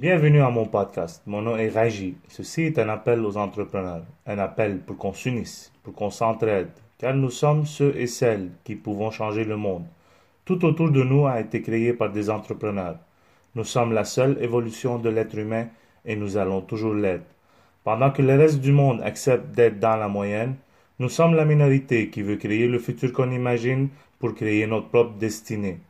Bienvenue à mon podcast. Mon nom est Raji. Ceci est un appel aux entrepreneurs, un appel pour qu'on s'unisse, pour qu'on s'entraide, car nous sommes ceux et celles qui pouvons changer le monde. Tout autour de nous a été créé par des entrepreneurs. Nous sommes la seule évolution de l'être humain et nous allons toujours l'être. Pendant que le reste du monde accepte d'être dans la moyenne, nous sommes la minorité qui veut créer le futur qu'on imagine pour créer notre propre destinée.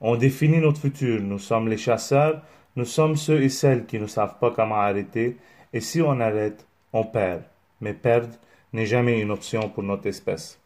On définit notre futur, nous sommes les chasseurs, nous sommes ceux et celles qui ne savent pas comment arrêter, et si on arrête, on perd. Mais perdre n'est jamais une option pour notre espèce.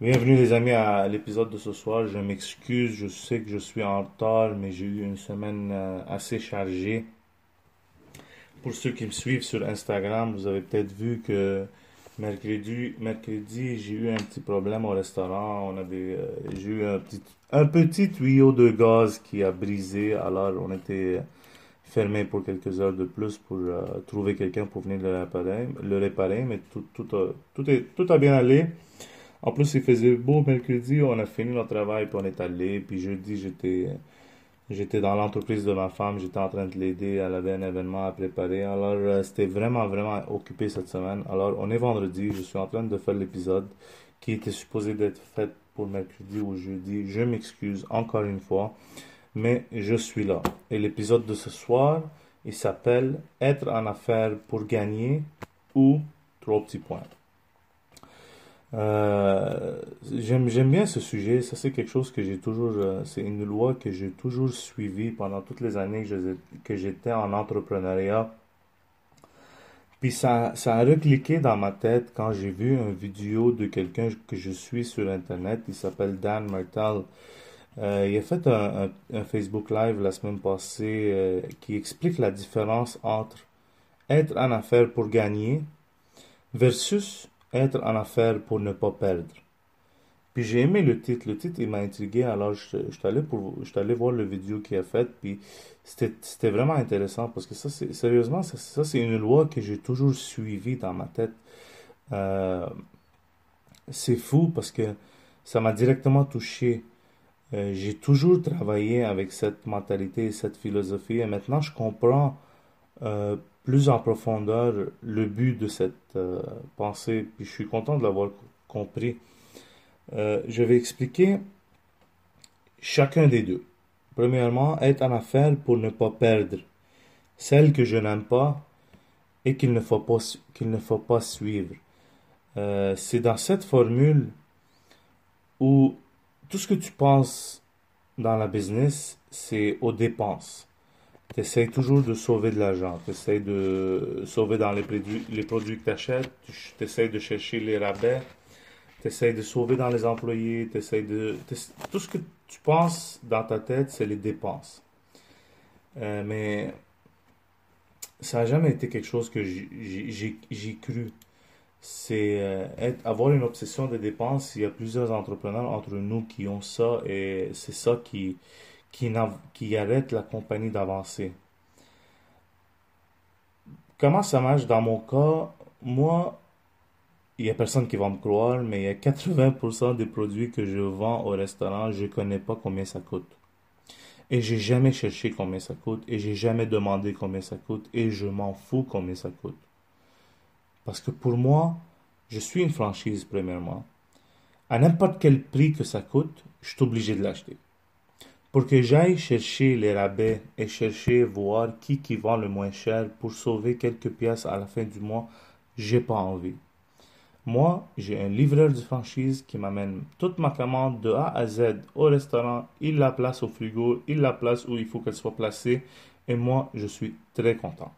Bienvenue les amis à l'épisode de ce soir. Je m'excuse, je sais que je suis en retard, mais j'ai eu une semaine euh, assez chargée. Pour ceux qui me suivent sur Instagram, vous avez peut-être vu que mercredi, mercredi j'ai eu un petit problème au restaurant. On avait, euh, j'ai eu un petit un petit tuyau de gaz qui a brisé. Alors, on était fermé pour quelques heures de plus pour euh, trouver quelqu'un pour venir le réparer, le réparer mais tout, tout, a, tout, est, tout a bien allé. En plus, il faisait beau mercredi, on a fini notre travail, puis on est allé. Puis jeudi, j'étais, j'étais dans l'entreprise de ma femme, j'étais en train de l'aider, elle avait un événement à préparer. Alors, euh, c'était vraiment, vraiment occupé cette semaine. Alors, on est vendredi, je suis en train de faire l'épisode qui était supposé d'être fait pour mercredi ou jeudi. Je m'excuse encore une fois, mais je suis là. Et l'épisode de ce soir, il s'appelle Être en affaires pour gagner ou trois petits points. Euh, j'aime, j'aime bien ce sujet. Ça, c'est quelque chose que j'ai toujours. Euh, c'est une loi que j'ai toujours suivie pendant toutes les années que, j'étais en entrepreneuriat. Puis ça, ça a recliqué dans ma tête quand j'ai vu une vidéo de quelqu'un que je suis sur Internet. Il s'appelle Dan Martel. Euh, il a fait un, Facebook Live la semaine passée qui explique la différence entre être en affaires pour gagner versus être en affaires pour ne pas perdre. Puis j'ai aimé le titre. Le titre, il m'a intrigué. Alors, je, suis allé, pour, je allé voir le vidéo qu'il a fait. Puis c'était vraiment intéressant parce que ça, sérieusement, ça, c'est une loi que j'ai toujours suivie dans ma tête. Euh, c'est fou parce que ça m'a directement touché. Euh, j'ai toujours travaillé avec cette mentalité et cette philosophie et maintenant je comprends euh, plus en profondeur le but de cette pensée. Puis je suis content de l'avoir compris. Euh, je vais expliquer chacun des deux. Premièrement, être en affaire pour ne pas perdre celle que je n'aime pas et qu'il ne faut pas, ne faut pas suivre. Euh, c'est dans cette formule où tout ce que tu penses dans la business, c'est aux dépenses. Tu essaies toujours de sauver de l'argent. Tu essaies de sauver dans les produits, les produits que tu achètes. Tu essaies de chercher les rabais tu essaies de sauver dans les employés, de... Tout ce que tu penses dans ta tête, c'est les dépenses. Euh, mais ça n'a jamais été quelque chose que j'ai cru. C'est euh, avoir une obsession de dépenses. Il y a plusieurs entrepreneurs entre nous qui ont ça et c'est ça qui, qui, arrête la compagnie d'avancer. Comment ça marche dans mon cas? Moi, il y a personne qui va me croire, mais il y a 80% des produits que je vends au restaurant, je connais pas combien ça coûte. Et j'ai jamais cherché combien ça coûte, et j'ai jamais demandé combien ça coûte, et je m'en fous combien ça coûte. Parce que pour moi, je suis une franchise premièrement. À n'importe quel prix que ça coûte, je suis obligé de l'acheter. Pour que j'aille chercher les rabais et chercher voir qui qui vend le moins cher pour sauver quelques pièces à la fin du mois, j'ai pas envie. Moi, j'ai un livreur de franchise qui m'amène toute ma commande de A à Z au restaurant. Il la place au frigo, il la place où il faut qu'elle soit placée. Et moi, je suis très content.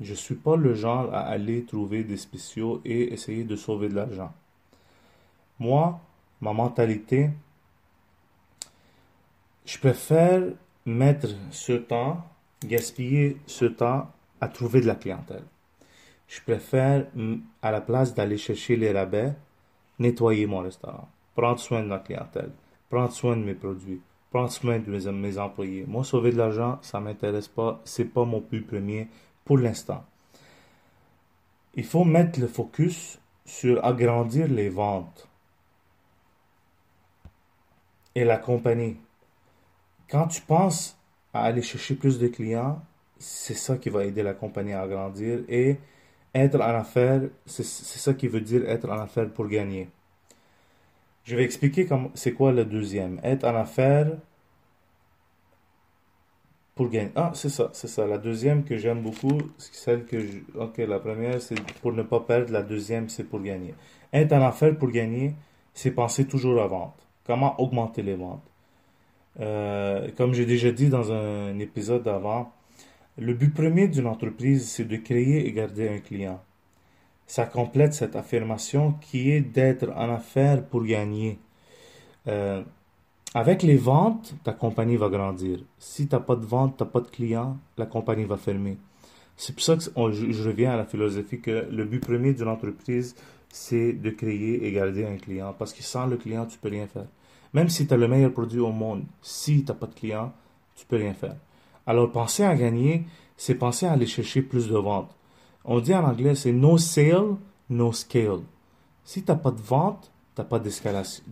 Je suis pas le genre à aller trouver des spéciaux et essayer de sauver de l'argent. Moi, ma mentalité, je préfère mettre ce temps, gaspiller ce temps à trouver de la clientèle. Je préfère, à la place d'aller chercher les rabais, nettoyer mon restaurant, prendre soin de ma clientèle, prendre soin de mes produits, prendre soin de mes, employés. Moi, sauver de l'argent, ça m'intéresse pas. C'est pas mon but premier pour l'instant. Il faut mettre le focus sur agrandir les ventes et la compagnie. Quand tu penses à aller chercher plus de clients, c'est ça qui va aider la compagnie à grandir. Et être en affaires, c'est ça qui veut dire être en affaires pour gagner. Je vais expliquer c'est quoi le deuxième. Être en affaires pour gagner. Ah, c'est ça, c'est ça. La deuxième que j'aime beaucoup, c'est celle que je... Ok, la première, c'est pour ne pas perdre. La deuxième, c'est pour gagner. Être en affaires pour gagner, c'est penser toujours à vente. Comment augmenter les ventes? Euh, comme j'ai déjà dit dans un épisode d'avant, le but premier d'une entreprise, c'est de créer et garder un client. Ça complète cette affirmation qui est d'être en affaires pour gagner. Euh, avec les ventes, ta compagnie va grandir. Si tu n'as pas de vente, tu n'as pas de clients, la compagnie va fermer. C'est pour ça que je, reviens à la philosophie que le but premier d'une entreprise, c'est de créer et garder un client. Parce que sans le client, tu peux rien faire. Même si tu as le meilleur produit au monde, si tu n'as pas de client, tu peux rien faire. Alors, penser à gagner, c'est penser à aller chercher plus de ventes. On dit en anglais, c'est no sale, no scale. Si tu n'as pas de vente, tu n'as pas d'escalation,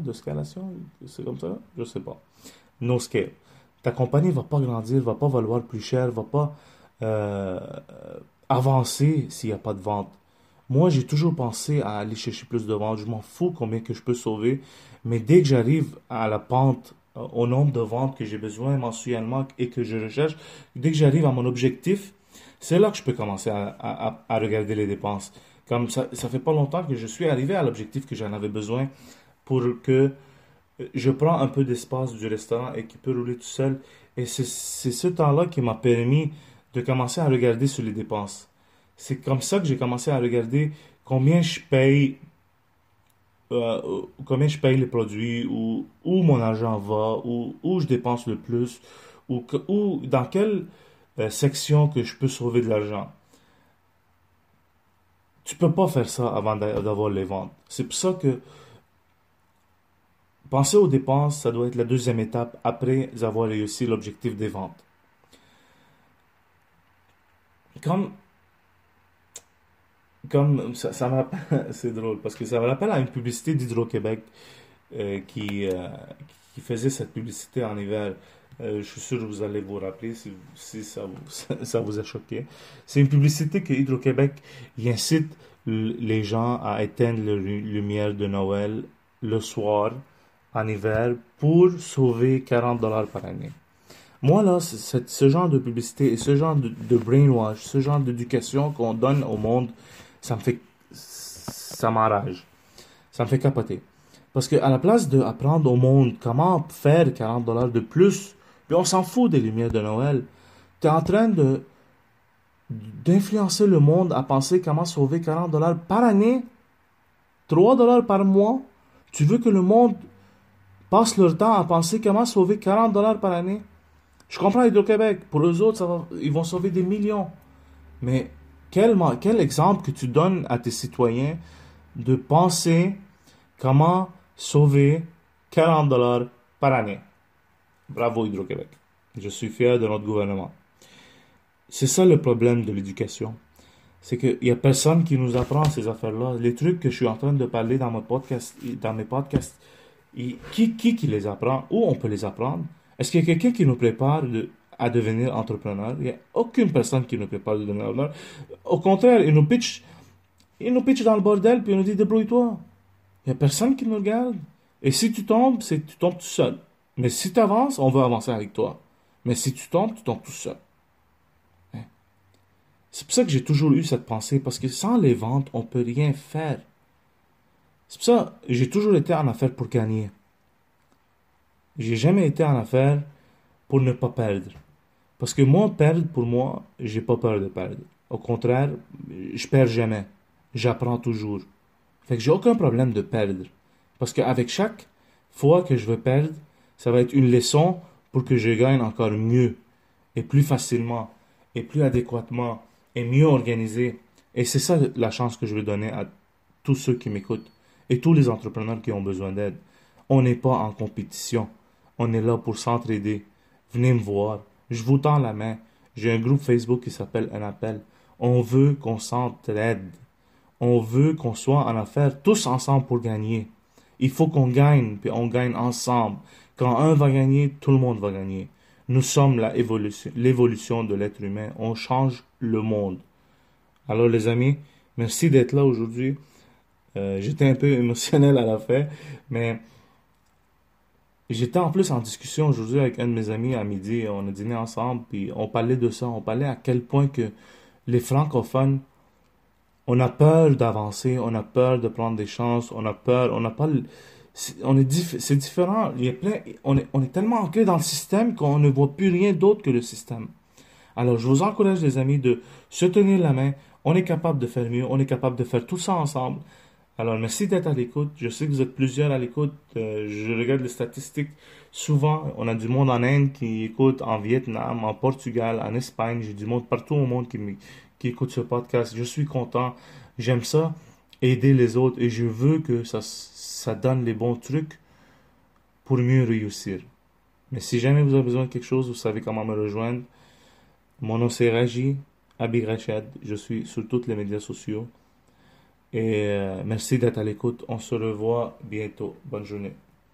d'escalation, c'est comme ça, je sais pas. No scale. Ta compagnie va pas grandir, va pas valoir plus cher, va pas euh, avancer s'il n'y a pas de vente. Moi, j'ai toujours pensé à aller chercher plus de ventes. Je m'en fous combien que je peux sauver. Mais dès que j'arrive à la pente euh, au nombre de ventes que j'ai besoin mensuellement et que je recherche, dès que j'arrive à mon objectif, c'est là que je peux commencer à, regarder les dépenses. Comme ça, ça fait pas longtemps que je suis arrivé à l'objectif que j'en avais besoin pour que euh, je prends un peu d'espace du restaurant et qui peut rouler tout seul. Et c'est ce temps-là qui m'a permis de commencer à regarder sur les dépenses. C'est comme ça que j'ai commencé à regarder combien je paye euh, combien je paye les produits, ou où mon argent va, ou où je dépense le plus, ou, ou dans quelle euh, section que je peux sauver de l'argent. Tu peux pas faire ça avant d'avoir les ventes. C'est pour ça que penser aux dépenses, ça doit être la deuxième étape après avoir réussi l'objectif des ventes. Comme comme ça, ça c'est drôle, parce que ça me rappelle à une publicité d'Hydro-Québec euh, qui, euh, qui faisait cette publicité en hiver. Euh, je suis sûr que vous allez vous rappeler si, si ça, vous, ça vous a choqué. C'est une publicité que Hydro-Québec incite les gens à éteindre les lumière de Noël le soir en hiver pour sauver 40 dollars par année. Moi, là, ce genre de publicité et ce genre de brainwash, ce genre d'éducation qu'on donne au monde, ça me fait, ça m'enrage. Ça me fait capoter. Parce que à la place d'apprendre au monde comment faire 40 dollars de plus, puis on s'en fout des lumières de Noël, tu es en train de d'influencer le monde à penser comment sauver 40 dollars par année, 3 dollars par mois. Tu veux que le monde passe leur temps à penser comment sauver 40 dollars par année? Je comprends Hydro-Québec. Pour eux autres, ils vont sauver des millions. Mais quel, exemple que tu donnes à tes citoyens de penser comment sauver 40 dollars par année? Bravo Hydro-Québec. Je suis fier de notre gouvernement. C'est ça le problème de l'éducation. C'est qu'il n'y a personne qui nous apprend ces affaires-là. Les trucs que je suis en train de parler dans, mon podcast, dans mes podcasts, qui, qui, qui les apprend? Où on peut les apprendre? Est-ce qu'il y a quelqu'un qui nous prépare de, à devenir entrepreneur. Il n'y a aucune personne qui nous prépare à devenir entrepreneur. Au contraire, il nous pitch, il nous pitch dans le bordel, puis il nous dit débrouille-toi. Il n'y a personne qui nous regarde. Et si tu tombes, c'est tu tombes tout seul. Mais si tu avances, on va avancer avec toi. Mais si tu tombes, tu tombes tout seul. Hein? C'est pour ça que j'ai toujours eu cette pensée, parce que sans les ventes, on ne peut rien faire. C'est pour ça que j'ai toujours été en affaire pour gagner. J'ai jamais été en affaire pour ne pas perdre. Parce que moi, perdre, pour moi, j'ai pas peur de perdre. Au contraire, je perds jamais. J'apprends toujours. Fait que j'ai aucun problème de perdre. Parce qu'avec chaque fois que je veux perdre, ça va être une leçon pour que je gagne encore mieux, et plus facilement, et plus adéquatement, et mieux organisé. Et c'est ça la chance que je veux donner à tous ceux qui m'écoutent, et tous les entrepreneurs qui ont besoin d'aide. On n'est pas en compétition. On est là pour s'entraider. Venez me voir. Je vous tends la main. J'ai un groupe Facebook qui s'appelle Un appel. On veut qu'on s'entraide. On veut qu'on soit en affaires tous ensemble pour gagner. Il faut qu'on gagne, puis on gagne ensemble. Quand un va gagner, tout le monde va gagner. Nous sommes l'évolution de l'être humain. On change le monde. Alors les amis, merci d'être là aujourd'hui. Euh, j'étais un peu émotionnel à la fin, mais j'étais en plus en discussion aujourd'hui avec un de mes amis à midi. On a dîné ensemble, puis on parlait de ça. On parlait à quel point que les francophones, on a peur d'avancer, on a peur de prendre des chances, on a peur, on n'a pas on est c'est différent. Il y a plein, on est, on est tellement ancré dans le système qu'on ne voit plus rien d'autre que le système. Alors, je vous encourage, les amis, de se tenir la main. On est capable de faire mieux. On est capable de faire tout ça ensemble. Alors, merci d'être à l'écoute. Je sais que vous êtes plusieurs à l'écoute. Euh, je regarde les statistiques. Souvent, on a du monde en Inde qui écoute, en Vietnam, en Portugal, en Espagne. J'ai du monde partout au monde qui, écoute ce podcast. Je suis content. J'aime ça. Aider les autres. Et je veux que ça, ça donne les bons trucs pour mieux réussir. Mais si jamais vous avez besoin de quelque chose, vous savez comment me rejoindre. Mon nom c'est Raji Abi Je suis sur tous les médias sociaux. Et euh, merci d'être à l'écoute. On se revoit bientôt. Bonne journée.